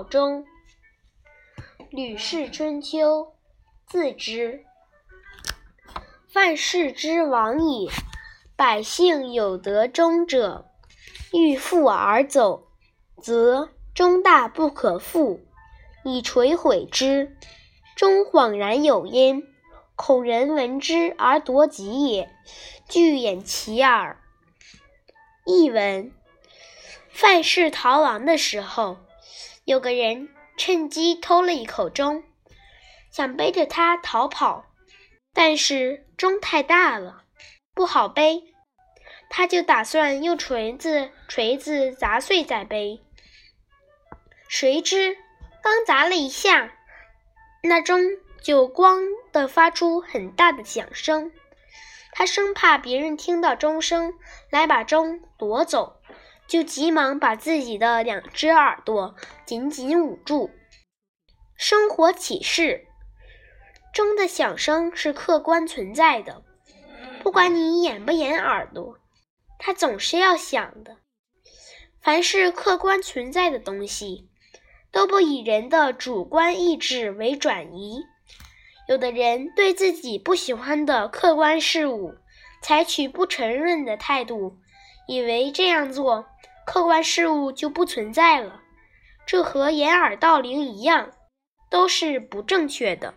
中。《吕氏春秋》自之。范氏之亡也，百姓有得终者，欲复而走，则终大不可复，以垂毁之。终恍然有焉，恐人闻之而夺己也，具掩其耳。译文：范氏逃亡的时候，有个人趁机偷了一口钟，想背着它逃跑，但是钟太大了，不好背，他就打算用锤子锤子砸碎再背。谁知刚砸了一下，那钟就“咣”的发出很大的响声。他生怕别人听到钟声来把钟夺走，就急忙把自己的两只耳朵紧紧捂住。生活启示：钟的响声是客观存在的，不管你掩不掩耳朵，它总是要响的。凡是客观存在的东西，都不以人的主观意志为转移。有的人对自己不喜欢的客观事物采取不承认的态度，以为这样做客观事物就不存在了，这和掩耳盗铃一样，都是不正确的。